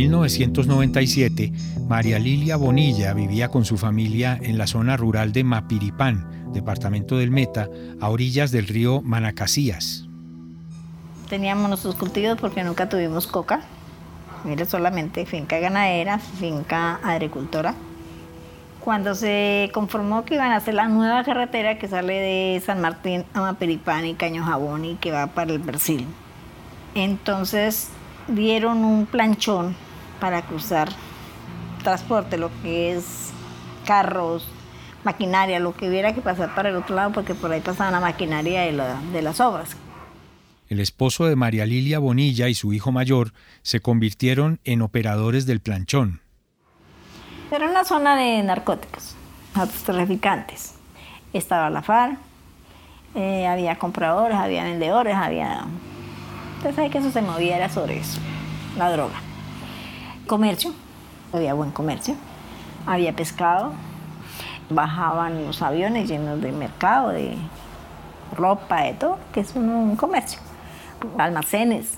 1997, María Lilia Bonilla vivía con su familia en la zona rural de Mapiripán, departamento del Meta, a orillas del río Manacasías. Teníamos nuestros cultivos porque nunca tuvimos coca. Mire, solamente finca ganadera, finca agricultora. Cuando se conformó que iban a hacer la nueva carretera que sale de San Martín a Mapiripán y Caño Jabón y que va para el Brasil. Entonces dieron un planchón para cruzar transporte, lo que es carros, maquinaria, lo que hubiera que pasar para el otro lado, porque por ahí pasaba la maquinaria de, de las obras. El esposo de María Lilia Bonilla y su hijo mayor se convirtieron en operadores del planchón. Era una zona de narcóticos, traficantes. Estaba la FARC, eh, había compradores, había vendedores, había... Usted sabe que eso se movía era sobre eso, la droga. Comercio, había buen comercio, había pescado, bajaban los aviones llenos de mercado, de ropa, de todo, que es un comercio, almacenes.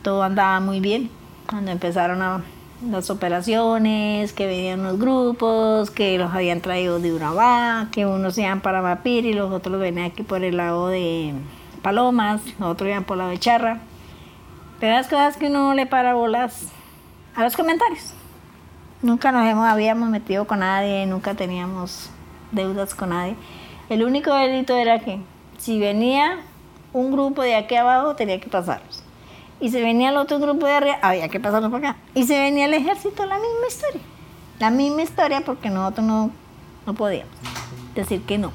Todo andaba muy bien cuando empezaron las operaciones, que venían los grupos, que los habían traído de Urabá, que unos iban para Mapir y los otros venían aquí por el lado de Palomas, los otros iban por lado de Charra. Pero las cosas que uno le para bolas a los comentarios. Nunca nos hemos, habíamos metido con nadie, nunca teníamos deudas con nadie. El único delito era que si venía un grupo de aquí abajo tenía que pasarlos y se venía el otro grupo de arriba, había que pasarlo por acá. Y se venía el ejército, la misma historia. La misma historia porque nosotros no, no podíamos decir que no.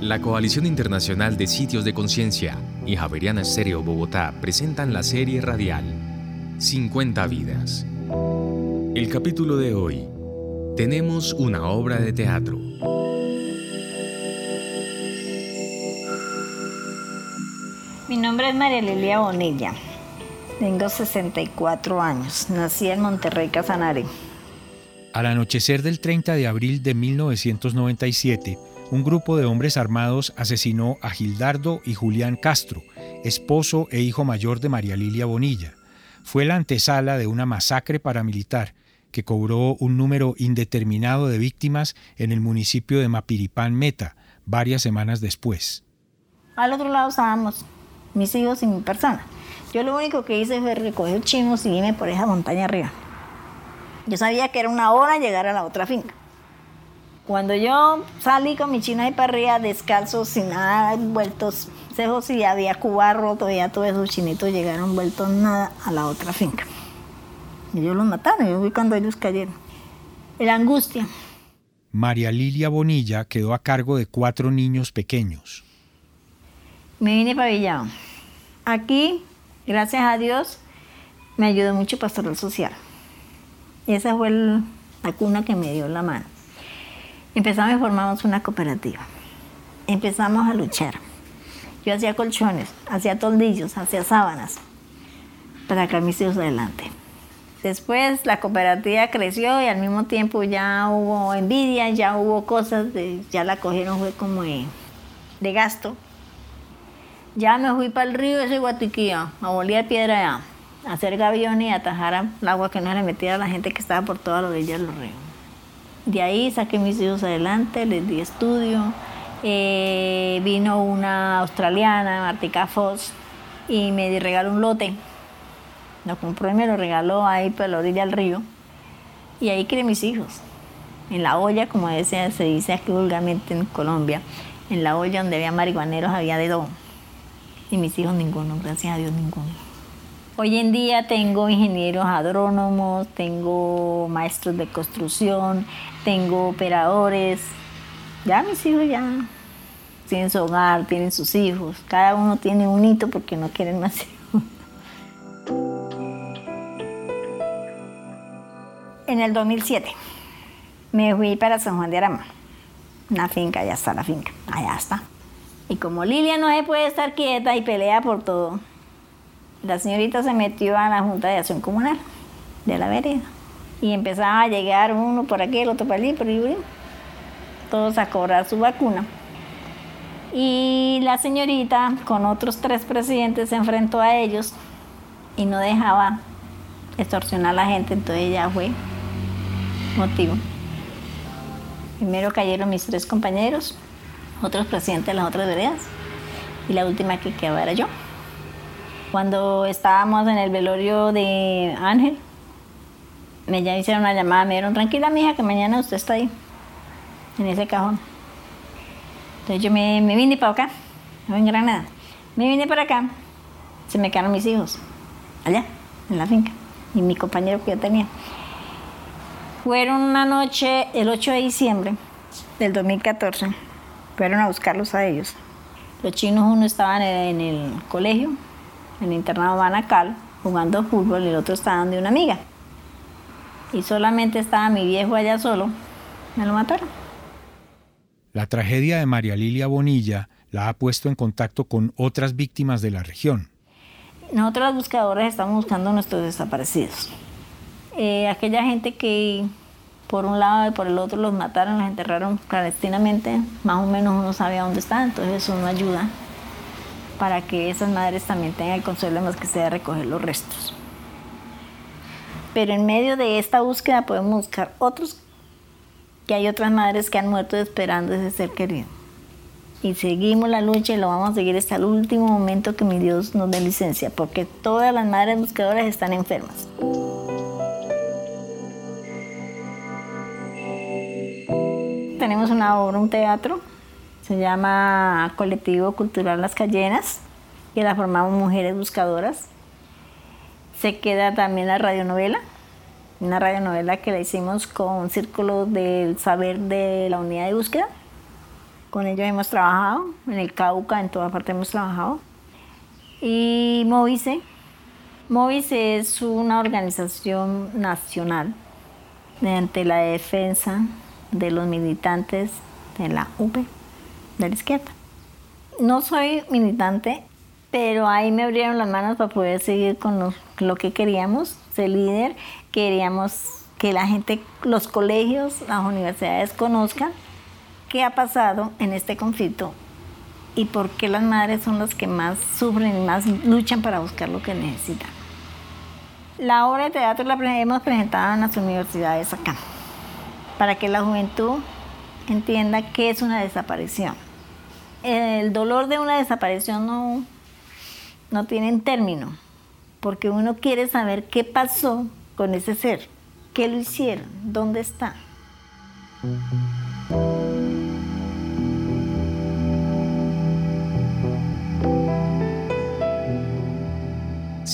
La Coalición Internacional de Sitios de Conciencia y Javeriana Estéreo Bogotá presentan la serie radial 50 vidas. El capítulo de hoy. Tenemos una obra de teatro. Mi nombre es María Lilia Bonilla. Tengo 64 años. Nací en Monterrey, Casanare. Al anochecer del 30 de abril de 1997, un grupo de hombres armados asesinó a Gildardo y Julián Castro, esposo e hijo mayor de María Lilia Bonilla. Fue la antesala de una masacre paramilitar que cobró un número indeterminado de víctimas en el municipio de Mapiripán Meta, varias semanas después. Al otro lado estábamos mis hijos y mi persona. Yo lo único que hice fue recoger chimos y irme por esa montaña arriba. Yo sabía que era una hora llegar a la otra finca. Cuando yo salí con mi china y arriba, descalzo, sin nada, vueltos cejos y había cubarro, todavía todos esos chinitos llegaron vueltos nada a la otra finca. Y ellos los mataron, yo vi cuando ellos cayeron. La angustia. María Lilia Bonilla quedó a cargo de cuatro niños pequeños. Me vine para Villado. Aquí, gracias a Dios, me ayudó mucho Pastoral Social. Esa fue la cuna que me dio la mano. Empezamos y formamos una cooperativa. Empezamos a luchar. Yo hacía colchones, hacía toldillos, hacía sábanas para sacar mis hijos adelante. Después la cooperativa creció y al mismo tiempo ya hubo envidia, ya hubo cosas, de, ya la cogieron fue como de, de gasto. Ya me fui para el río ese Guatiquía, a bolear piedra allá, a hacer gaviones y atajar el agua que no le metiera a la gente que estaba por todas las orillas del río. De ahí saqué mis hijos adelante, les di estudio. Eh, vino una australiana, Martica Foss, y me regaló un lote. Lo compró y me lo regaló ahí por la orilla del río. Y ahí crié mis hijos. En la olla, como se dice aquí vulgarmente en Colombia, en la olla donde había marihuaneros había de todo y mis hijos ninguno, gracias a Dios ninguno. Hoy en día tengo ingenieros agrónomos, tengo maestros de construcción, tengo operadores. Ya mis hijos ya tienen su hogar, tienen sus hijos. Cada uno tiene un hito porque no quieren más hijos. En el 2007 me fui para San Juan de Arama, una finca, ya está la finca, allá está. Y como Lilia no se puede estar quieta y pelea por todo, la señorita se metió a la Junta de Acción Comunal de la vereda. Y empezaba a llegar uno por aquí, el otro por allí, por allí, todos a cobrar su vacuna. Y la señorita con otros tres presidentes se enfrentó a ellos y no dejaba extorsionar a la gente, entonces ya fue motivo. Primero cayeron mis tres compañeros, otros presidentes de las otras veredas, y la última que quedó era yo. Cuando estábamos en el velorio de Ángel, me ya hicieron una llamada, me dijeron, tranquila mija, que mañana usted está ahí, en ese cajón. Entonces yo me, vine para acá, en Granada. Me vine para acá, se me quedaron mis hijos, allá, en la finca, y mi compañero que yo tenía. Fueron una noche, el 8 de diciembre del 2014, fueron a buscarlos a ellos. Los chinos, uno estaban en el colegio, en el internado Manacal, jugando fútbol, y el otro estaba de una amiga. Y solamente estaba mi viejo allá solo, me lo mataron. La tragedia de María Lilia Bonilla la ha puesto en contacto con otras víctimas de la región. Nosotros los buscadores estamos buscando a nuestros desaparecidos. Eh, aquella gente que por un lado y por el otro los mataron, los enterraron clandestinamente, más o menos uno sabía dónde están, entonces eso no ayuda para que esas madres también tengan el consuelo más que sea recoger los restos. Pero en medio de esta búsqueda podemos buscar otros, que hay otras madres que han muerto esperando ese ser querido. Y seguimos la lucha y lo vamos a seguir hasta el último momento que mi Dios nos dé licencia, porque todas las madres buscadoras están enfermas. tenemos una obra, un teatro, se llama Colectivo Cultural Las Callenas, que la formamos mujeres buscadoras. Se queda también la radionovela, una radionovela que la hicimos con Círculo del Saber de la Unidad de Búsqueda. Con ellos hemos trabajado, en el Cauca, en toda parte hemos trabajado. Y Movice. Movice es una organización nacional mediante la defensa de los militantes de la UP, de la izquierda. No soy militante, pero ahí me abrieron las manos para poder seguir con lo, que queríamos, ser líder. Queríamos que la gente, los colegios, las universidades conozcan qué ha pasado en este conflicto y por qué las madres son las que más sufren y más luchan para buscar lo que necesitan. La obra de teatro la hemos presentado en las universidades acá para que la juventud entienda qué es una desaparición. El dolor de una desaparición no, no tiene término, porque uno quiere saber qué pasó con ese ser, qué lo hicieron, dónde está.